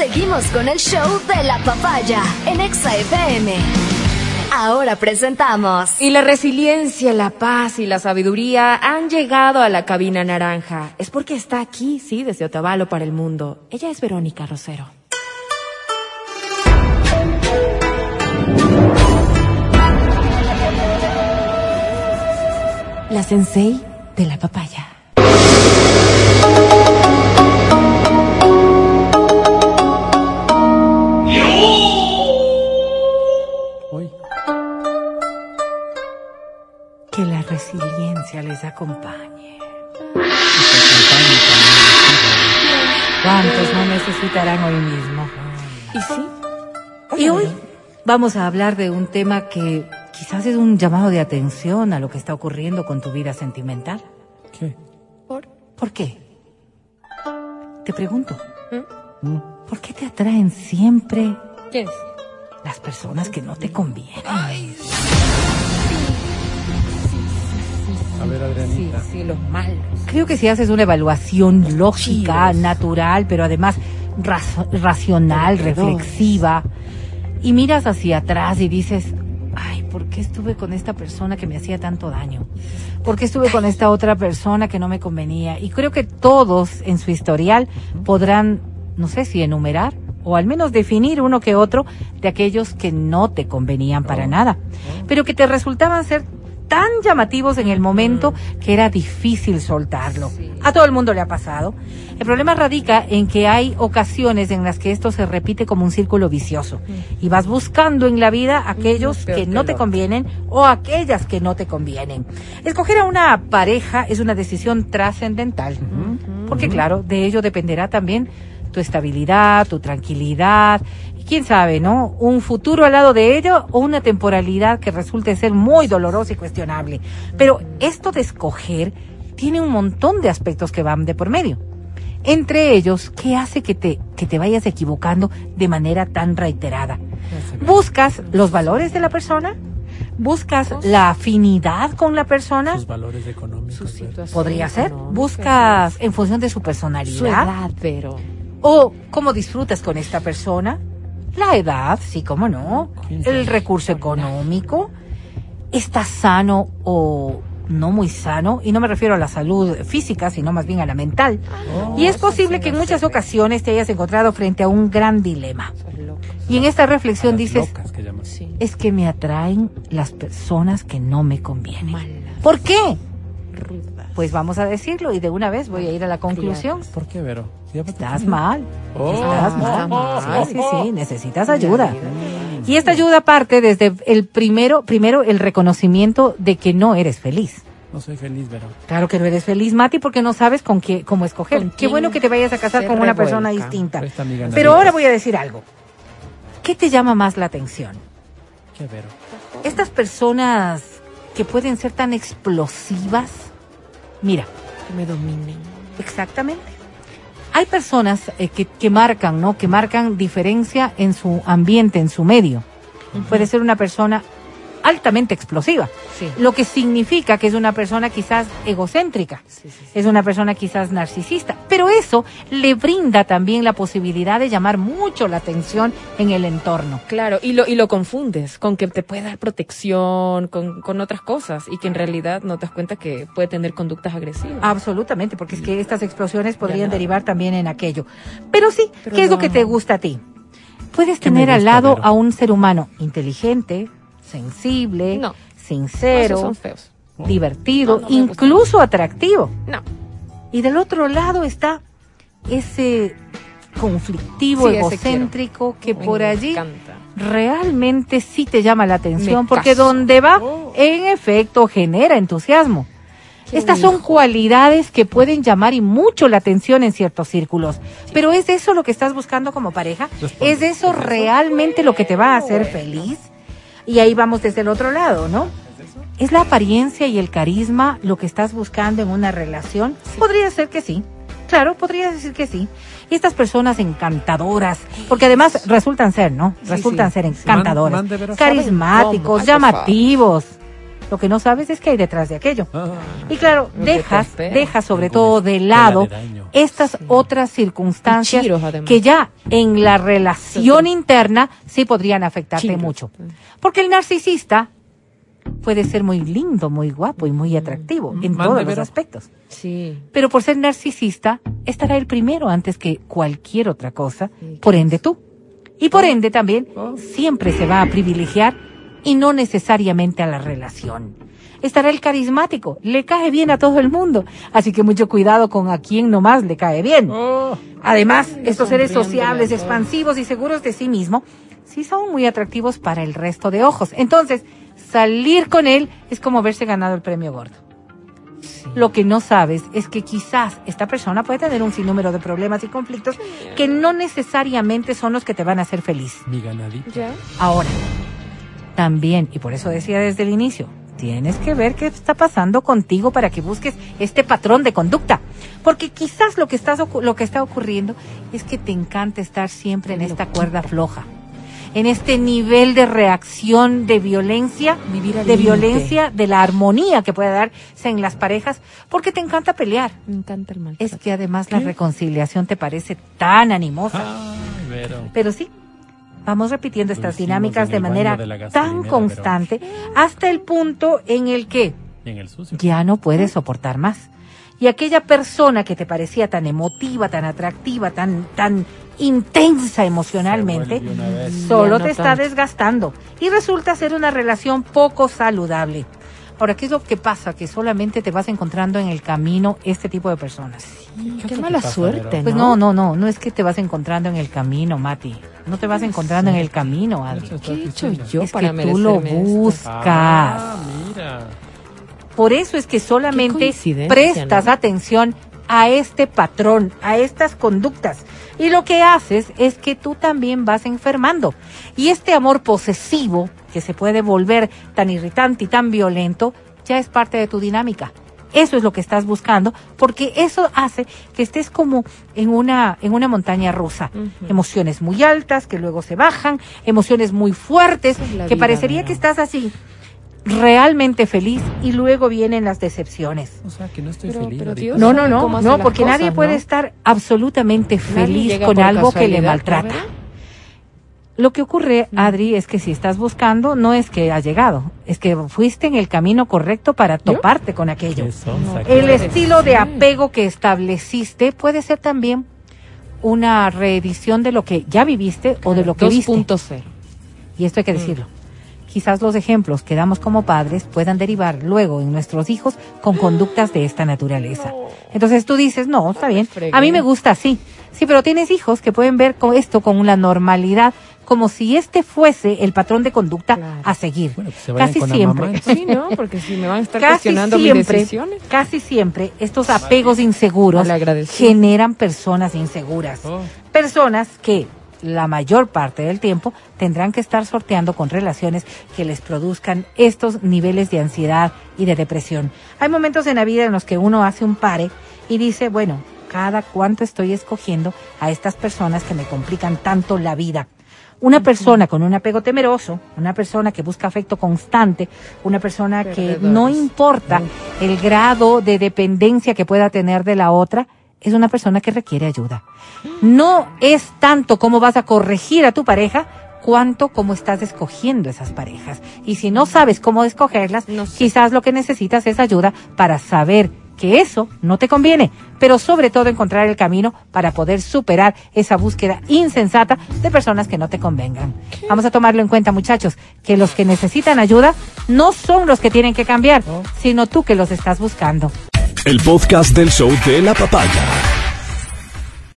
Seguimos con el show de la papaya en Exa FM. Ahora presentamos. Y la resiliencia, la paz y la sabiduría han llegado a la cabina naranja. Es porque está aquí, sí, desde Otavalo para el mundo. Ella es Verónica Rosero. La sensei de la papaya. Resiliencia les acompañe. ¿Cuántos no necesitarán hoy mismo? Y sí. Y hoy vamos a hablar de un tema que quizás es un llamado de atención a lo que está ocurriendo con tu vida sentimental. ¿Qué? ¿Por, ¿Por qué? Te pregunto. ¿Mm? ¿Por qué te atraen siempre ¿Quién es? las personas que no te convienen? A ver, Sí, Adrianita. sí, los malos. Creo que si haces una evaluación lógica, natural, pero además racional, reflexiva, y miras hacia atrás y dices, ay, ¿por qué estuve con esta persona que me hacía tanto daño? ¿Por qué estuve con esta otra persona que no me convenía? Y creo que todos en su historial podrán, no sé si enumerar o al menos definir uno que otro de aquellos que no te convenían para nada, pero que te resultaban ser tan llamativos en el momento que era difícil soltarlo. A todo el mundo le ha pasado. El problema radica en que hay ocasiones en las que esto se repite como un círculo vicioso. Y vas buscando en la vida aquellos que no te convienen o aquellas que no te convienen. Escoger a una pareja es una decisión trascendental, porque claro, de ello dependerá también tu estabilidad, tu tranquilidad, y quién sabe, ¿no? Un futuro al lado de ello o una temporalidad que resulte ser muy dolorosa y cuestionable. Pero esto de escoger tiene un montón de aspectos que van de por medio. Entre ellos, ¿qué hace que te, que te vayas equivocando de manera tan reiterada? ¿Buscas los valores de la persona? ¿Buscas la afinidad con la persona? Sus valores económicos. Su ¿verdad? situación. Podría ser. ¿Buscas en función de su Su personalidad? edad, pero. ¿O cómo disfrutas con esta persona? La edad, sí, cómo no. El recurso económico. ¿Está sano o no muy sano? Y no me refiero a la salud física, sino más bien a la mental. y es posible que en muchas ocasiones te hayas encontrado frente a un gran dilema. Y en esta reflexión dices, que. Sí. es que me atraen las personas que no me convienen. ¿Por qué? Rudas. Pues vamos a decirlo y de una vez voy a ir a la conclusión. ¿Por qué, Vero? ¿Ya va a Estás mal. Oh. Estás Está mal. mal. Sí, sí, sí, necesitas ayuda. Y esta ayuda parte desde el primero, primero el reconocimiento de que no eres feliz. No soy feliz, Vero. Claro que no eres feliz, Mati, porque no sabes con qué, cómo escoger. ¿Con Qué bueno que te vayas a casar con una persona distinta. Pero ahora voy a decir algo. ¿Qué te llama más la atención? ¿Qué, Vero? Estas personas que pueden ser tan explosivas. Mira, Que me dominen. Exactamente. Hay personas eh, que, que marcan, ¿no? Que marcan diferencia en su ambiente, en su medio. Puede ser una persona altamente explosiva, Sí. lo que significa que es una persona quizás egocéntrica, Sí, sí, es una persona quizás narcisista, pero eso le brinda también la posibilidad de llamar mucho la atención en el entorno. Claro, y lo, y lo confundes con que te puede dar protección, con, con otras cosas, y que en realidad no te das cuenta que puede tener conductas agresivas. Absolutamente, porque es que estas explosiones podrían derivar también en aquello. Pero sí, Pero ¿qué es lo que te gusta a ti? Puedes ¿Qué me tener al lado a un ser humano inteligente, sensible, No. sincero, Esos son feos. divertido, No, no me gusta. incluso atractivo. No. Y del otro lado está ese conflictivo, Sí, ese egocéntrico que Me por allí encanta. realmente sí te llama la atención, Me porque caso. donde va, Oh. en efecto, genera entusiasmo. Qué Estas son cualidades que pueden llamar y mucho la atención en ciertos círculos. Pero ¿es eso lo que estás buscando como pareja? Responde. ¿Es eso realmente lo que te va a hacer feliz? Y ahí vamos desde el otro lado, ¿no? ¿Es la apariencia y el carisma lo que estás buscando en una relación? Podría ser que sí. Claro, podría decir que sí. Y estas personas encantadoras, porque además resultan ser, ¿no? Resultan sí. ser encantadoras, Man- carismáticos, llamativos. Lo que no sabes es que hay detrás de aquello. Ah, Y claro, dejas, dejas sobre Alguna todo de lado de estas Sí. otras circunstancias chiros, que ya en la relación interna sí podrían afectarte Chiros. mucho. Porque el narcisista puede ser muy lindo, muy guapo y muy atractivo en Mande, todos los aspectos. Sí. Pero por ser narcisista, estará el primero antes que cualquier otra cosa, Sí, por ende tú. Y por ende también Oh. siempre se va a privilegiar y no necesariamente a la relación. Estará el carismático, le cae bien a todo el mundo, así que mucho cuidado con a quien nomás le cae bien. Oh, Además, estos seres sociables, expansivos y seguros de sí mismo, sí son muy atractivos para el resto de ojos. Entonces, salir con él es como verse ganado el premio gordo. Lo que no sabes es que quizás esta persona puede tener un sinnúmero de problemas y conflictos que no necesariamente son los que te van a hacer feliz. mi ganadito. Ya. Ahora, también, y por eso decía desde el inicio, tienes que ver qué está pasando contigo para que busques este patrón de conducta. Porque quizás lo que, estás, lo que está ocurriendo es que te encanta estar siempre en esta cuerda floja. En este nivel de reacción de violencia, Vivir de violencia, de la armonía que puede darse en las parejas, porque te encanta pelear. Me encanta el mal. Es que además la reconciliación te parece tan animosa. Ay, Vero. Pero sí, vamos repitiendo estas dinámicas de manera de tan constante hasta el punto en el que Y en el sucio. ya no puedes soportar más. Y aquella persona que te parecía tan emotiva, tan atractiva, tan, tan intensa emocionalmente, solo no te está desgastando y resulta ser una relación poco saludable. Ahora, ¿qué es lo que pasa? Que solamente te vas encontrando en el camino este tipo de personas. Qué, mala pasa, suerte? Pues no, no, no, no es que te vas encontrando en el camino, Mati. No te vas encontrando en el camino, Adri. ¿Qué he hecho yo es para que tú lo buscas. Ah, mira. Por eso es que solamente prestas ¿no? atención a este patrón, a estas conductas. Y lo que haces es que tú también vas enfermando. Y este amor posesivo, que se puede volver tan irritante y tan violento, ya es parte de tu dinámica. Eso es lo que estás buscando, porque eso hace que estés como en una, en una montaña rusa. Emociones muy altas que luego se bajan, emociones muy fuertes, es que vida, parecería que estás así realmente feliz y luego vienen las decepciones. O sea, que no estoy Pero- feliz. pero. Dios- No, no, no, no, porque nadie puede ¿no? estar absolutamente feliz con algo que le maltrata. Lo que ocurre, Adri, es que si estás buscando, no es que has llegado, es que fuiste en el camino correcto para toparte con aquello. No, El estilo de apego que estableciste puede ser también una reedición de lo que ya viviste o de lo que viste. 2.0. Y esto hay Mm. que decirlo. Quizás los ejemplos que damos como padres puedan derivar luego en nuestros hijos con conductas de esta naturaleza. Entonces tú dices, no, está bien, a mí me gusta así. Sí, pero tienes hijos que pueden ver con esto con una normalidad, como si este fuese el patrón de conducta Claro. a seguir. Bueno, que se Casi con la siempre. mamá. Sí, ¿no? Porque si me van a estar Casi cuestionando mis siempre, decisiones. casi siempre, estos apegos inseguros generan personas inseguras. Oh, Personas que la mayor parte del tiempo tendrán que estar sorteando con relaciones que les produzcan estos niveles de ansiedad y de depresión. Hay momentos en la vida en los que uno hace un pare y dice, bueno, cada cuánto estoy escogiendo a estas personas que me complican tanto la vida. Una persona con un apego temeroso, una persona que busca afecto constante, una persona que no importa el grado de dependencia que pueda tener de la otra, es una persona que requiere ayuda. No es tanto cómo vas a corregir a tu pareja, cuanto cómo estás escogiendo esas parejas. Y si no sabes cómo escogerlas, No sé. quizás lo que necesitas es ayuda para saber que eso no te conviene, pero sobre todo encontrar el camino para poder superar esa búsqueda insensata de personas que no te convengan. Vamos a tomarlo en cuenta, muchachos, que los que necesitan ayuda no son los que tienen que cambiar, sino tú que los estás buscando. El podcast del show de la papaya.